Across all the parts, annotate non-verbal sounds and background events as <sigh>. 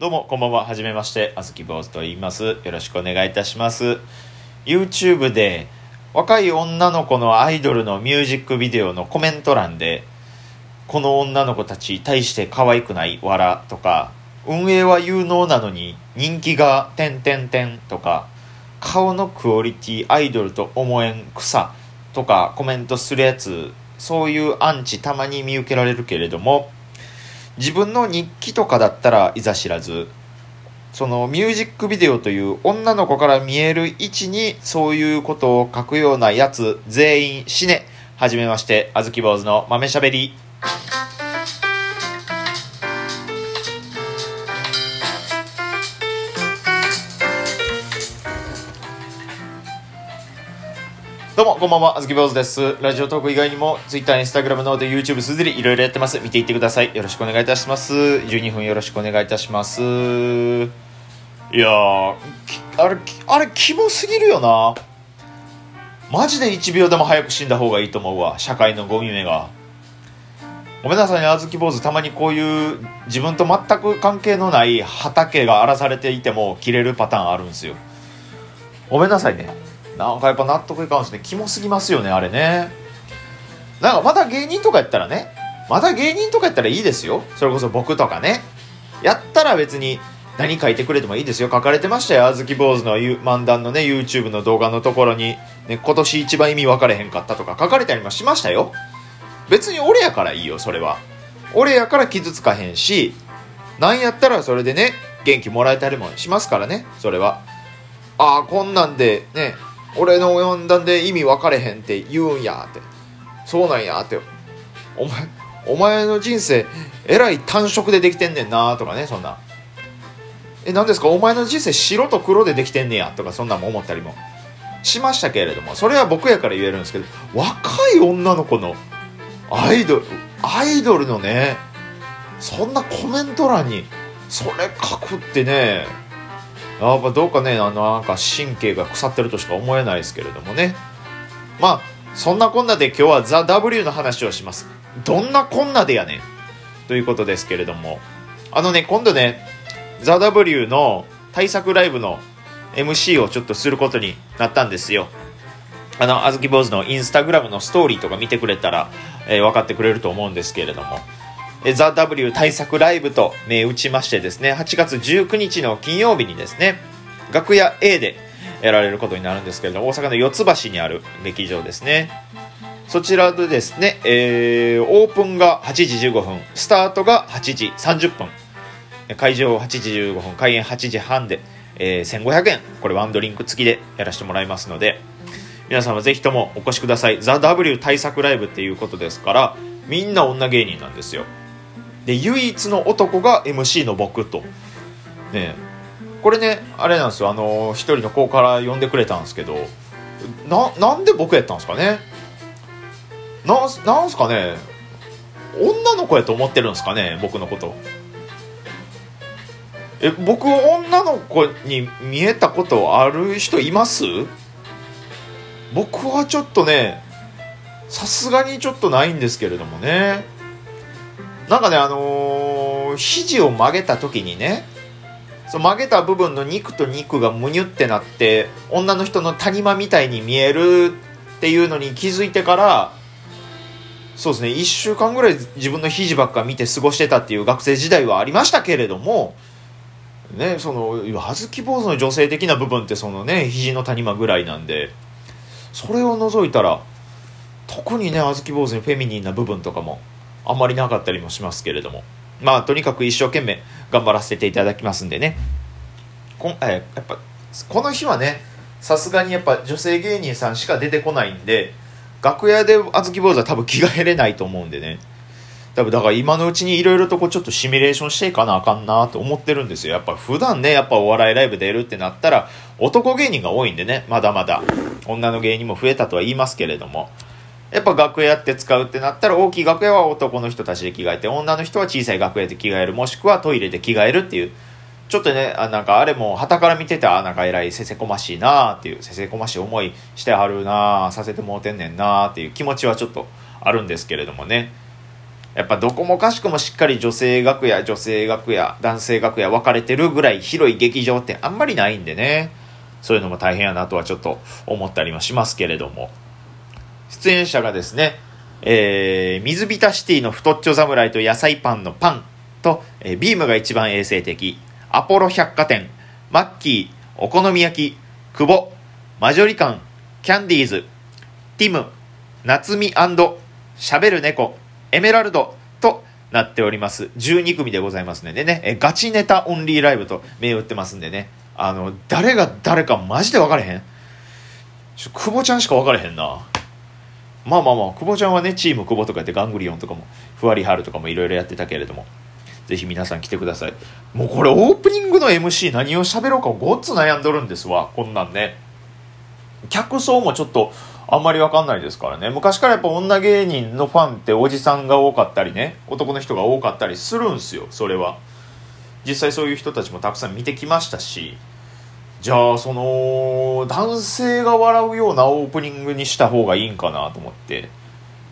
どうも、こんばんは。はじめまして。あずき坊主と言います。よろしくお願いいたします。YouTube で、若い女の子のアイドルのミュージックビデオのコメント欄で、この女の子たち、大して可愛くない、わら、とか、運営は有能なのに、人気が、てんてんてん、とか、顔のクオリティ、アイドルと思えん、草、とか、コメントするやつ、そういうアンチたまに見受けられるけれども、自分の日記とかだったらいざ知らずそのミュージックビデオという女の子から見える位置にそういうことを書くようなやつ全員死ねはじめましてあずき坊主の豆しゃべり。こんばんは、あずき坊主です。ラジオトーク以外にも、Twitter、Instagram、ノート、YouTube、すずり、いろいろやってます。見ていってください。よろしくお願いいたします。12分よろしくお願いいたします。いやー、あれ、あれ、キモすぎるよな。マジで1秒でも早く死んだ方がいいと思うわ。社会のゴミ目が。ごめんなさいね、あずき坊主。たまにこういう自分と全く関係のない畑が荒らされていても切れるパターンあるんですよ。ごめんなさいね。なんかやっぱ納得いかんですね。キモすぎますよね、あれね。なんかまだ芸人とかやったらね、まだ芸人とかやったらいいですよ。それこそ僕とかね。やったら別に何書いてくれてもいいですよ。書かれてましたよ。あずき坊主の漫談のね、YouTube の動画のところに、ね、今年一番意味分かれへんかったとか書かれたりもしましたよ。別に俺やからいいよ、それは。俺やから傷つかへんし、なんやったらそれでね、元気もらえたりもしますからね、それは。ああ、こんなんでね、俺の読んだんで意味分かれへんって言うんやって。そうなんやって。お前お前の人生えらい単色でできてんねんなとかねそんな。え何ですか？お前の人生白と黒でできてんねやとかそんなんも思ったりも。しましたけれども。それは僕やから言えるんですけど若い女の子のアイドルアイドルのねそんなコメント欄にそれ書くってねやっぱどうかねあのなんか神経が腐ってるとしか思えないですけれどもね。まあそんなこんなで今日はザ・ W の話をします。どんなこんなでやねんということですけれども。あのね今度ねザ・ W の対策ライブの MC をちょっとすることになったんですよ。あの、あずき坊主のインスタグラムのストーリーとか見てくれたら、えー分かってくれると思うんですけれども、ザ・ W 対策ライブと銘打ちましてですね、8月19日の金曜日にですね、楽屋 A でやられることになるんですけれども、大阪の四ツ橋にある劇場ですね。そちらでですね、えーオープンが8時15分、スタートが8時30分、会場8時15分、開演8時半で、えー1500円、これワンドリンク付きでやらせてもらいますので、皆さんはぜひともお越しください。ザ・ W 対策ライブっていうことですから、みんな女芸人なんですよ。で、唯一の男が MC の僕と。ねこれね、あれなんですよ、あの、一人の子から呼んでくれたんですけど、な、なんで僕やったんですかね。なんす、なんすかね。女の子やと思ってるんですかね僕のこと。え、僕女の子に見えたことある人います？僕はちょっとねさすがにちょっとないんですけれどもね。なんかねあのー肘を曲げた時にねそう曲げた部分の肉と肉がむにゅってなって女の人の谷間みたいに見えるっていうのに気づいてからそうですね1週間ぐらい自分の肘ばっか見て過ごしてたっていう学生時代はありましたけれどもねその小豆坊主の女性的な部分ってそのね肘の谷間ぐらいなんでそれを除いたら特にね小豆坊主にフェミニンな部分とかもあんまりなかったりもしますけれども。まあとにかく一生懸命頑張らせていただきますんでね。こんえやっぱこの日はねさすがにやっぱ女性芸人さんしか出てこないんで楽屋で小豆坊主は多分着替えれないと思うんでね。多分だから今のうちにいろいろとこうちょっとシミュレーションしていかなあかんなと思ってるんですよ。やっぱ普段ねやっぱお笑いライブ出るってなったら男芸人が多いんでねまだまだ。女の芸人も増えたとは言いますけれども。やっぱ楽屋って使うってなったら大きい楽屋は男の人たちで着替えて女の人は小さい楽屋で着替えるもしくはトイレで着替えるっていう。ちょっとねあなんかあれも旗から見ててあなんか偉いせせこましいなーっていうせせこましい思いしてはるなーさせてもうてんねんなーっていう気持ちはちょっとあるんですけれどもね。やっぱどこもかしくもしっかり女性楽屋女性楽屋男性楽屋分かれてるぐらい広い劇場ってあんまりないんでね。そういうのも大変やなとはちょっと思ったりもしますけれども。出演者がですね、えー、水浸シティの太っちょ侍と野菜パンのパンと、えー、ビームが一番衛生的アポロ百貨店マッキーお好み焼き久保マジョリカンキャンディーズティム夏美しゃべる猫エメラルドとなっております。12組でございますね。でね、えガチネタオンリーライブと銘打ってますんでね。あの、誰が誰かマジで分かれへん、久保ちゃんしか分かれへんな。まあまあまあ、久保ちゃんはね、チーム久保とかやってガングリオンとかも、ふわりはるとかもいろいろやってたけれども、ぜひ皆さん来てください。もうこれオープニングの MC 何を喋ろうかごっつ悩んどるんですわ、こんなんね。客層もちょっと、あんまりわかんないですからね。昔からやっぱ女芸人のファンっておじさんが多かったりね、男の人が多かったりするんすよ、それは。実際そういう人たちもたくさん見てきましたし、じゃあその、男性が笑うようなオープニングにした方がいいんかなと思って、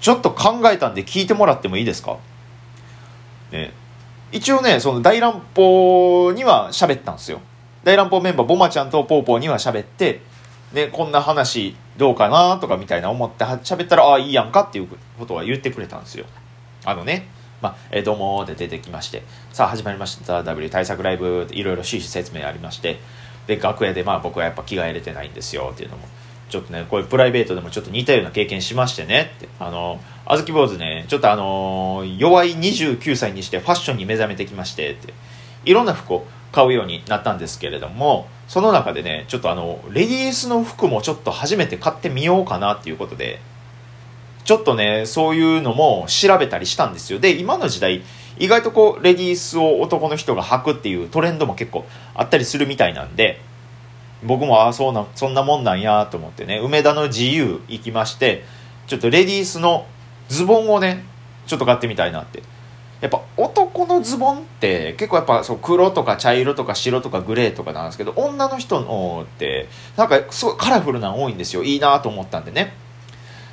ちょっと考えたんで聞いてもらってもいいですか？ね。一応ね、その大乱暴には喋ったんですよ。大乱暴メンバー、ボマちゃんとポーポーには喋って、で、こんな話どうかなとかみたいな思って喋ったら、ああ、いいやんかっていうことは言ってくれたんですよ。あのね、まあ、えー、どうもって出てきまして、さあ始まりました W 対策ライブいろいろ趣旨説明ありまして、で、楽屋でまあ僕はやっぱ気が入れてないんですよっていうのも、ちょっとね、こういうプライベートでもちょっと似たような経験しましてねって、あの、あずき坊主ね、ちょっとあの、弱い29歳にしてファッションに目覚めてきましてって、いろんな服を買うようになったんですけれども、その中でね、ちょっとあの、レディースの服もちょっと初めて買ってみようかなっていうことで、ちょっとね、そういうのも調べたりしたんですよ。で、今の時代、意外とこう、レディースを男の人が履くっていうトレンドも結構あったりするみたいなんで、僕もああ、そうな、そんなもんなんやと思ってね、梅田の自由行きまして、ちょっとレディースのズボンをね、ちょっと買ってみたいなって。やっぱ男のズボンって結構やっぱそう黒とか茶色とか白とかグレーとかなんですけど女の人のってなんかすごいカラフルなの多いんですよ。いいなと思ったんでね。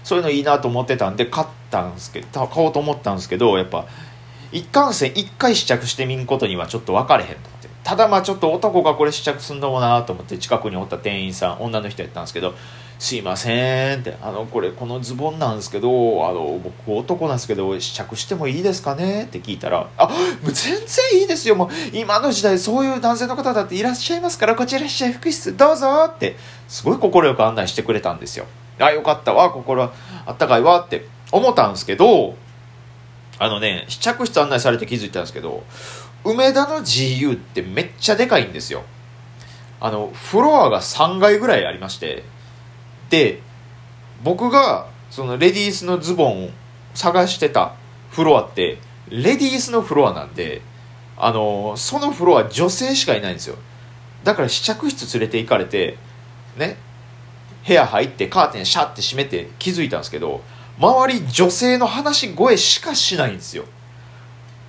そういうのいいなと思ってたんで買ったんですけど買おうと思ったんですけどやっぱ一貫性一回試着してみんことにはちょっと分かれへんと思ってただまあちょっと男がこれ試着すんのもなと思って近くにおった店員さん女の人やったんですけどすいません」って「あのこれこのズボンなんですけどあの僕男なんですけど試着してもいいですかね?」って聞いたら「あもう全然いいですよもう今の時代そういう男性の方だっていらっしゃいますからこちら試着服室どうぞ」ってすごい快く案内してくれたんですよ。あよかったわ心あったかいわって思ったんですけどあのね試着室案内されて気づいたんですけど梅田の GU ってめっちゃでかいんですよ。あのフロアが3階ぐらいありましてで僕がそのレディースのズボンを探してたフロアってレディースのフロアなんであのそのフロア女性しかいないんですよだから試着室連れて行かれてね部屋入ってカーテンシャッて閉めて気づいたんですけど周り女性の話し声しかしないんですよ。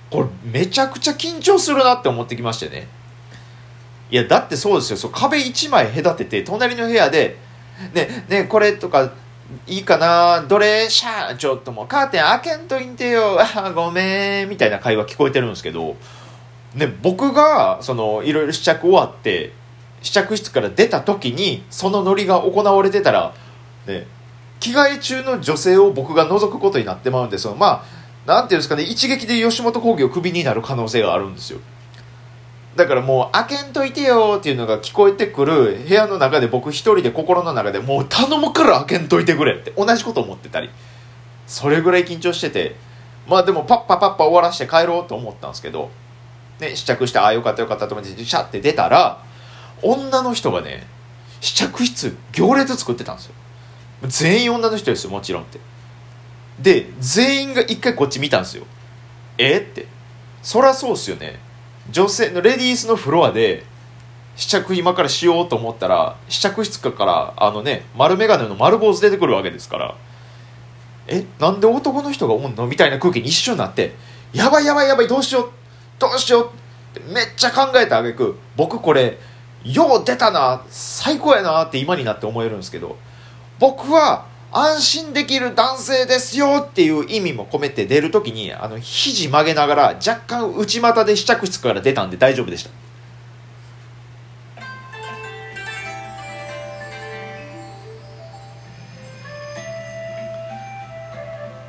これめちゃくちゃ緊張するなって思ってきましてね。いやだってそうですよ。そう壁1枚隔てて隣の部屋でねねこれとかいいかなどれシャーちょっともうカーテン開けんといてよ <laughs> あごめんみたいな会話聞こえてるんですけどね僕がそのいろいろ試着終わって試着室から出た時にそのノリが行われてたらね着替え中の女性を僕が覗くことになってまうんでそのまあなんていうんですかね一撃で吉本興業クビになる可能性があるんですよ。だからもう開けんといてよっていうのが聞こえてくる部屋の中で僕一人で心の中でもう頼むから開けんといてくれって同じこと思ってたりそれぐらい緊張しててまあでもパッパパッパ終わらして帰ろうと思ったんですけど、ね、試着してああよかったよかったと思ってシャッて出たら女の人がね試着室行列作ってたんですよ。全員女の人ですよもちろんって。で全員が一回こっち見たんですよ。え？って。そりゃそうっすよね。女性のレディースのフロアで試着今からしようと思ったら試着室からあのね丸眼鏡の丸坊主出てくるわけですから。え？なんで男の人がおんの？みたいな空気に一瞬なってやばいやばいやばいどうしようどうしようってめっちゃ考えたあげく僕これよう出たな最高やなって今になって思えるんですけど僕は安心できる男性ですよっていう意味も込めて出るときに、あの、肘曲げながら若干内股で試着室から出たんで大丈夫でした。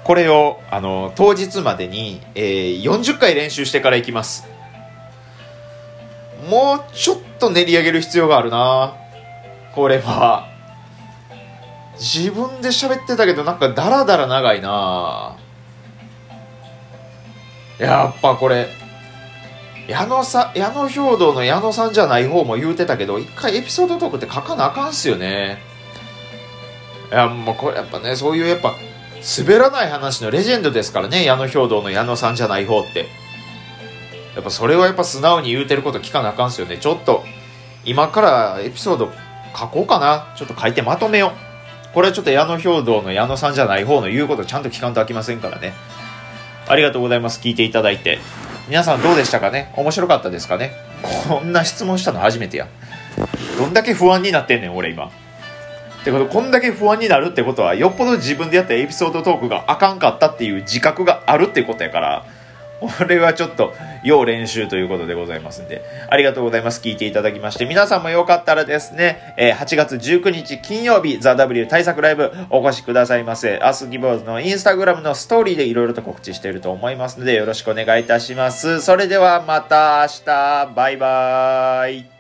これを、あの、当日までに、えー、40回練習してから行きます。もうちょっと練り上げる必要があるな。これは。自分で喋ってたけどなんかダラダラ長いな。やっぱこれ矢野さ矢野兵道の矢野さんじゃない方も言うてたけど一回エピソードトークって書かなあかんっすよね。いやもうこれやっぱねそういうやっぱ滑らない話のレジェンドですからね矢野兵道の矢野さんじゃない方って。やっぱそれはやっぱ素直に言うてること聞かなあかんすよねちょっと今からエピソード書こうかなちょっと書いてまとめようこれはちょっと矢野兵道の矢野さんじゃない方の言うことちゃんと聞かんとあきませんからね。ありがとうございます。聞いていただいて。皆さんどうでしたかね？面白かったですかね？こんな質問したの初めてや。どんだけ不安になってんねん、俺今。ってこと、こんだけ不安になるってことは、よっぽど自分でやったエピソードトークがあかんかったっていう自覚があるってことやから、これはちょっと要練習ということでございますんで、ありがとうございます。聞いていただきまして、皆さんもよかったらですね、えー、8月19日金曜日、ザ・ W 対策ライブお越しくださいませ。アスギボーズのインスタグラムのストーリーでいろいろと告知していると思いますので、よろしくお願いいたします。それではまた明日、バイバーイ。